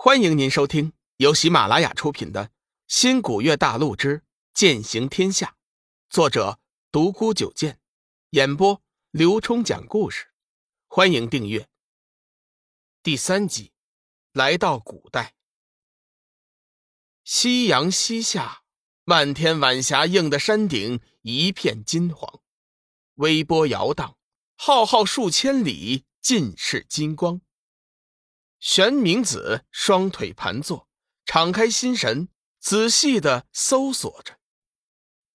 欢迎您收听由喜马拉雅出品的《新古月大陆之剑行天下》，作者独孤九剑，演播刘冲讲故事。欢迎订阅。第三集，来到古代，夕阳西下，漫天晚霞映的山顶一片金黄，微波摇荡，浩浩数千里，尽是金光。玄冥子双腿盘坐，敞开心神，仔细的搜索着。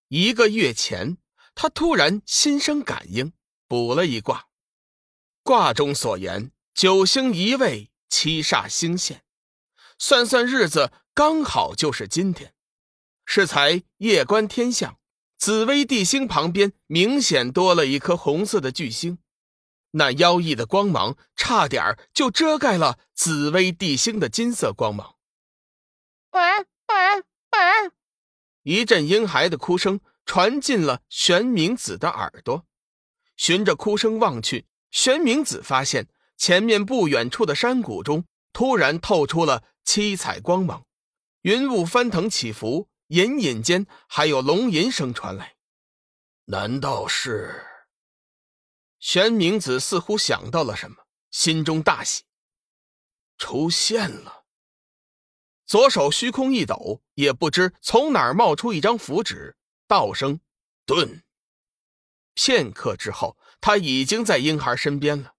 一个月前，他突然心生感应，卜了一卦。卦中所言：九星移位，七煞星现。算算日子，刚好就是今天。适才夜观天象，紫微帝星旁边明显多了一颗红色的巨星。那妖异的光芒差点就遮盖了紫薇帝星的金色光芒。一阵婴孩的哭声传进了玄冥子的耳朵，循着哭声望去，玄冥子发现前面不远处的山谷中突然透出了七彩光芒，云雾翻腾起伏，隐隐间还有龙吟声传来。难道是？玄冥子似乎想到了什么，心中大喜，出现了。左手虚空一抖，也不知从哪儿冒出一张符纸，道声“顿”。片刻之后，他已经在婴孩身边了。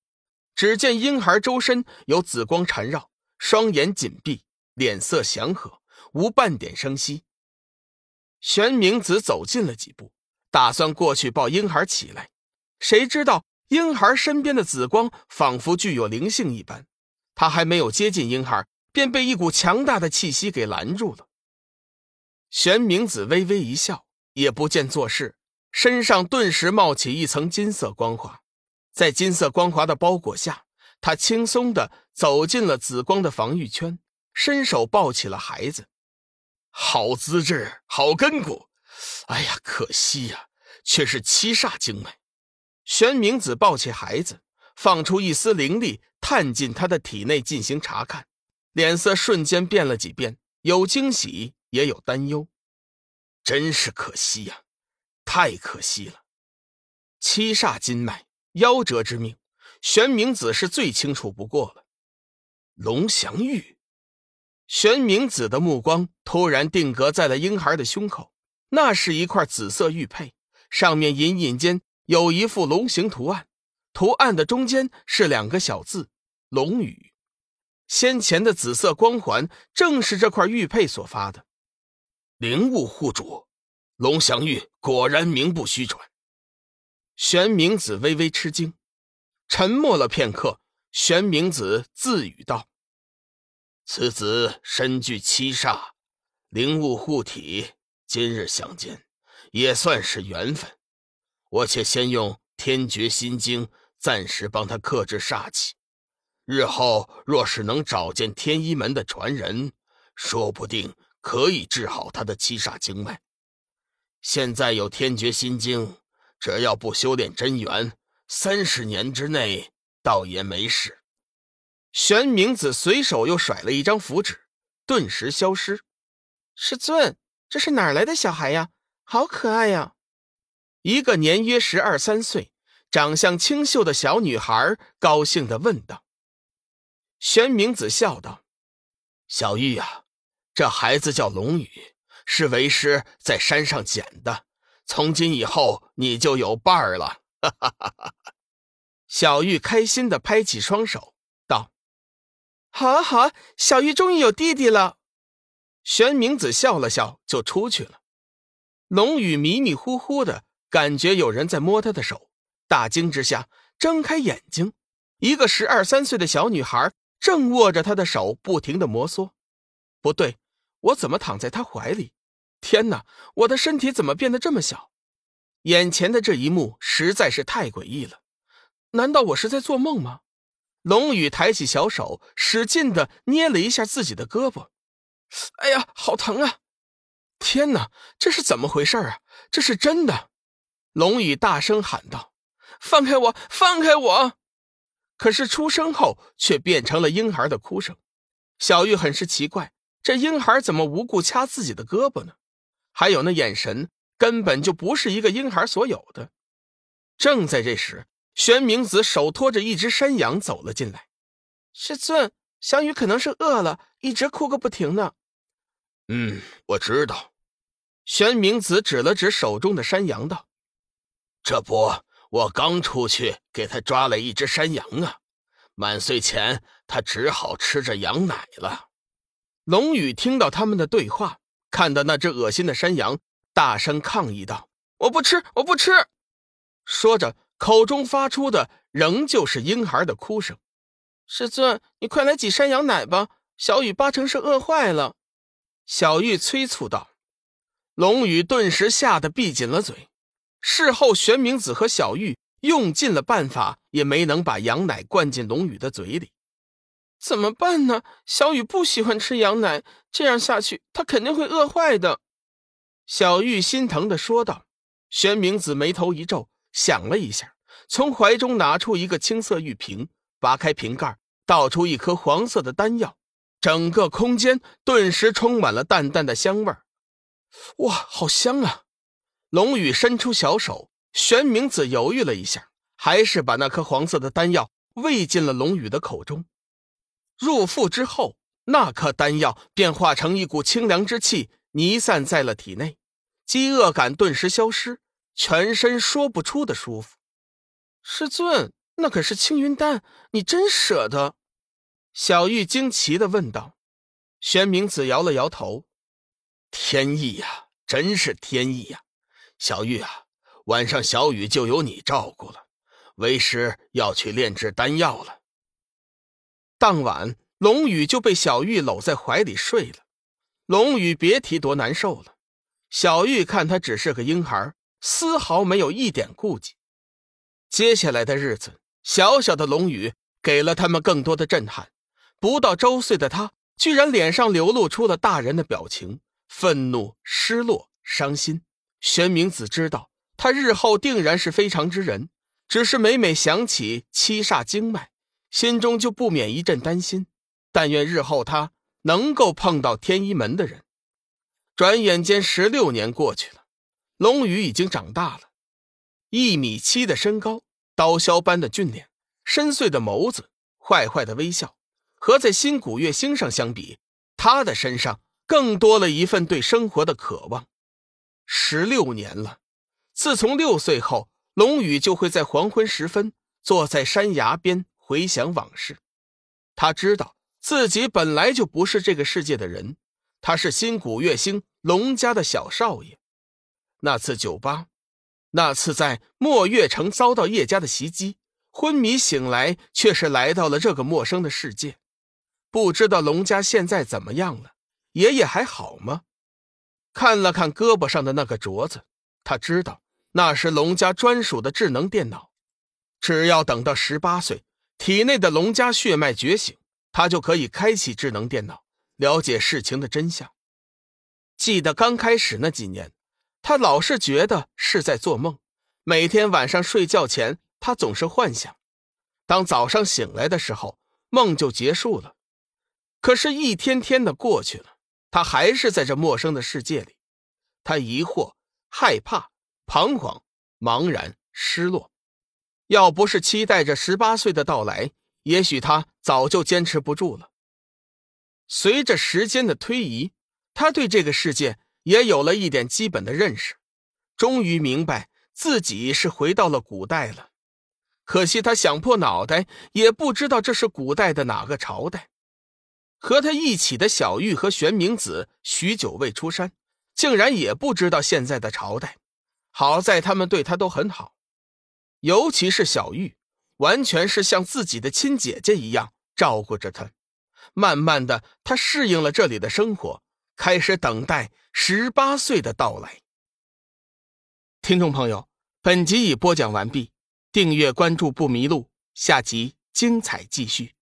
只见婴孩周身有紫光缠绕，双眼紧闭，脸色祥和，无半点声息。玄冥子走近了几步，打算过去抱婴孩起来，谁知道。婴孩身边的紫光仿佛具有灵性一般，他还没有接近婴孩，便被一股强大的气息给拦住了。玄冥子微微一笑，也不见做事，身上顿时冒起一层金色光华，在金色光华的包裹下，他轻松的走进了紫光的防御圈，伸手抱起了孩子。好资质，好根骨，哎呀，可惜呀，却是七煞精脉。玄冥子抱起孩子，放出一丝灵力，探进他的体内进行查看，脸色瞬间变了几变，有惊喜，也有担忧。真是可惜呀，太可惜了！七煞金脉，夭折之命，玄冥子是最清楚不过了。龙翔玉，玄冥子的目光突然定格在了婴孩的胸口，那是一块紫色玉佩，上面隐隐间。有一幅龙形图案，图案的中间是两个小字“龙羽”。先前的紫色光环正是这块玉佩所发的。灵物护主，龙翔玉果然名不虚传。玄冥子微微吃惊，沉默了片刻。玄冥子自语道：“此子身具七煞，灵物护体，今日相见，也算是缘分。”我且先用天绝心经暂时帮他克制煞气，日后若是能找见天一门的传人，说不定可以治好他的七煞经脉。现在有天绝心经，只要不修炼真元，三十年之内倒也没事。玄冥子随手又甩了一张符纸，顿时消失。师尊，这是哪来的小孩呀？好可爱呀！一个年约十二三岁、长相清秀的小女孩高兴的问道：“玄明子笑道，小玉呀，这孩子叫龙宇，是为师在山上捡的。从今以后，你就有伴儿了。”哈哈哈哈小玉开心的拍起双手，道：“好啊，好啊，小玉终于有弟弟了。”玄明子笑了笑，就出去了。龙宇迷迷糊糊的。感觉有人在摸他的手，大惊之下睁开眼睛，一个十二三岁的小女孩正握着他的手，不停的摩挲。不对，我怎么躺在他怀里？天哪，我的身体怎么变得这么小？眼前的这一幕实在是太诡异了，难道我是在做梦吗？龙宇抬起小手，使劲的捏了一下自己的胳膊，哎呀，好疼啊！天哪，这是怎么回事啊？这是真的！龙宇大声喊道：“放开我！放开我！”可是出声后却变成了婴孩的哭声。小玉很是奇怪，这婴孩怎么无故掐自己的胳膊呢？还有那眼神，根本就不是一个婴孩所有的。正在这时，玄明子手托着一只山羊走了进来。师尊，小雨可能是饿了，一直哭个不停呢。嗯，我知道。玄明子指了指手中的山羊，道：“这不，我刚出去给他抓了一只山羊啊。满岁前，他只好吃着羊奶了。”龙宇听到他们的对话，看到那只恶心的山羊，大声抗议道：“我不吃，我不吃！”说着，口中发出的仍旧是婴孩的哭声。师尊，你快来挤山羊奶吧，小雨八成是饿坏了。小玉催促道。龙宇顿时吓得闭紧了嘴。事后，玄明子和小玉用尽了办法，也没能把羊奶灌进龙宇的嘴里。怎么办呢？小雨不喜欢吃羊奶，这样下去，他肯定会饿坏的。小玉心疼的说道。玄明子眉头一皱，想了一下，从怀中拿出一个青色玉瓶，拔开瓶盖，倒出一颗黄色的丹药，整个空间顿时充满了淡淡的香味儿。哇，好香啊！龙宇伸出小手，玄明子犹豫了一下，还是把那颗黄色的丹药喂进了龙宇的口中。入腹之后，那颗丹药便化成一股清凉之气，弥散在了体内，饥饿感顿时消失，全身说不出的舒服。师尊，那可是青云丹，你真舍得？小玉惊奇的问道。玄明子摇了摇头。天意呀，真是天意呀！小玉啊，晚上小雨就由你照顾了。为师要去炼制丹药了。当晚，龙宇就被小玉搂在怀里睡了。龙宇别提多难受了。小玉看他只是个婴孩，丝毫没有一点顾忌。接下来的日子，小小的龙宇给了他们更多的震撼。不到周岁的他，居然脸上流露出了大人的表情。愤怒、失落、伤心，玄明子知道他日后定然是非常之人，只是每每想起七煞经脉，心中就不免一阵担心。但愿日后他能够碰到天一门的人。转眼间十六年过去了，龙宇已经长大了，一米七的身高，刀削般的俊脸，深邃的眸子，坏坏的微笑，和在新古月星上相比，他的身上。更多了一份对生活的渴望。十六年了，自从六岁后，龙宇就会在黄昏时分坐在山崖边回想往事。他知道自己本来就不是这个世界的人，他是新古月星龙家的小少爷。那次酒吧，那次在墨月城遭到叶家的袭击，昏迷醒来，却是来到了这个陌生的世界。不知道龙家现在怎么样了。爷爷还好吗？看了看胳膊上的那个镯子，他知道那是龙家专属的智能电脑。只要等到十八岁，体内的龙家血脉觉醒，他就可以开启智能电脑，了解事情的真相。记得刚开始那几年，他老是觉得是在做梦。每天晚上睡觉前，他总是幻想，当早上醒来的时候，梦就结束了。可是，一天天的过去了。他还是在这陌生的世界里，他疑惑、害怕、彷徨、茫然、失落。要不是期待着十八岁的到来，也许他早就坚持不住了。随着时间的推移，他对这个世界也有了一点基本的认识，终于明白自己是回到了古代了。可惜他想破脑袋也不知道这是古代的哪个朝代。和他一起的小玉和玄明子许久未出山，竟然也不知道现在的朝代。好在他们对他都很好，尤其是小玉，完全是像自己的亲姐姐一样照顾着他。慢慢的，他适应了这里的生活，开始等待十八岁的到来。听众朋友，本集已播讲完毕，订阅关注不迷路，下集精彩继续。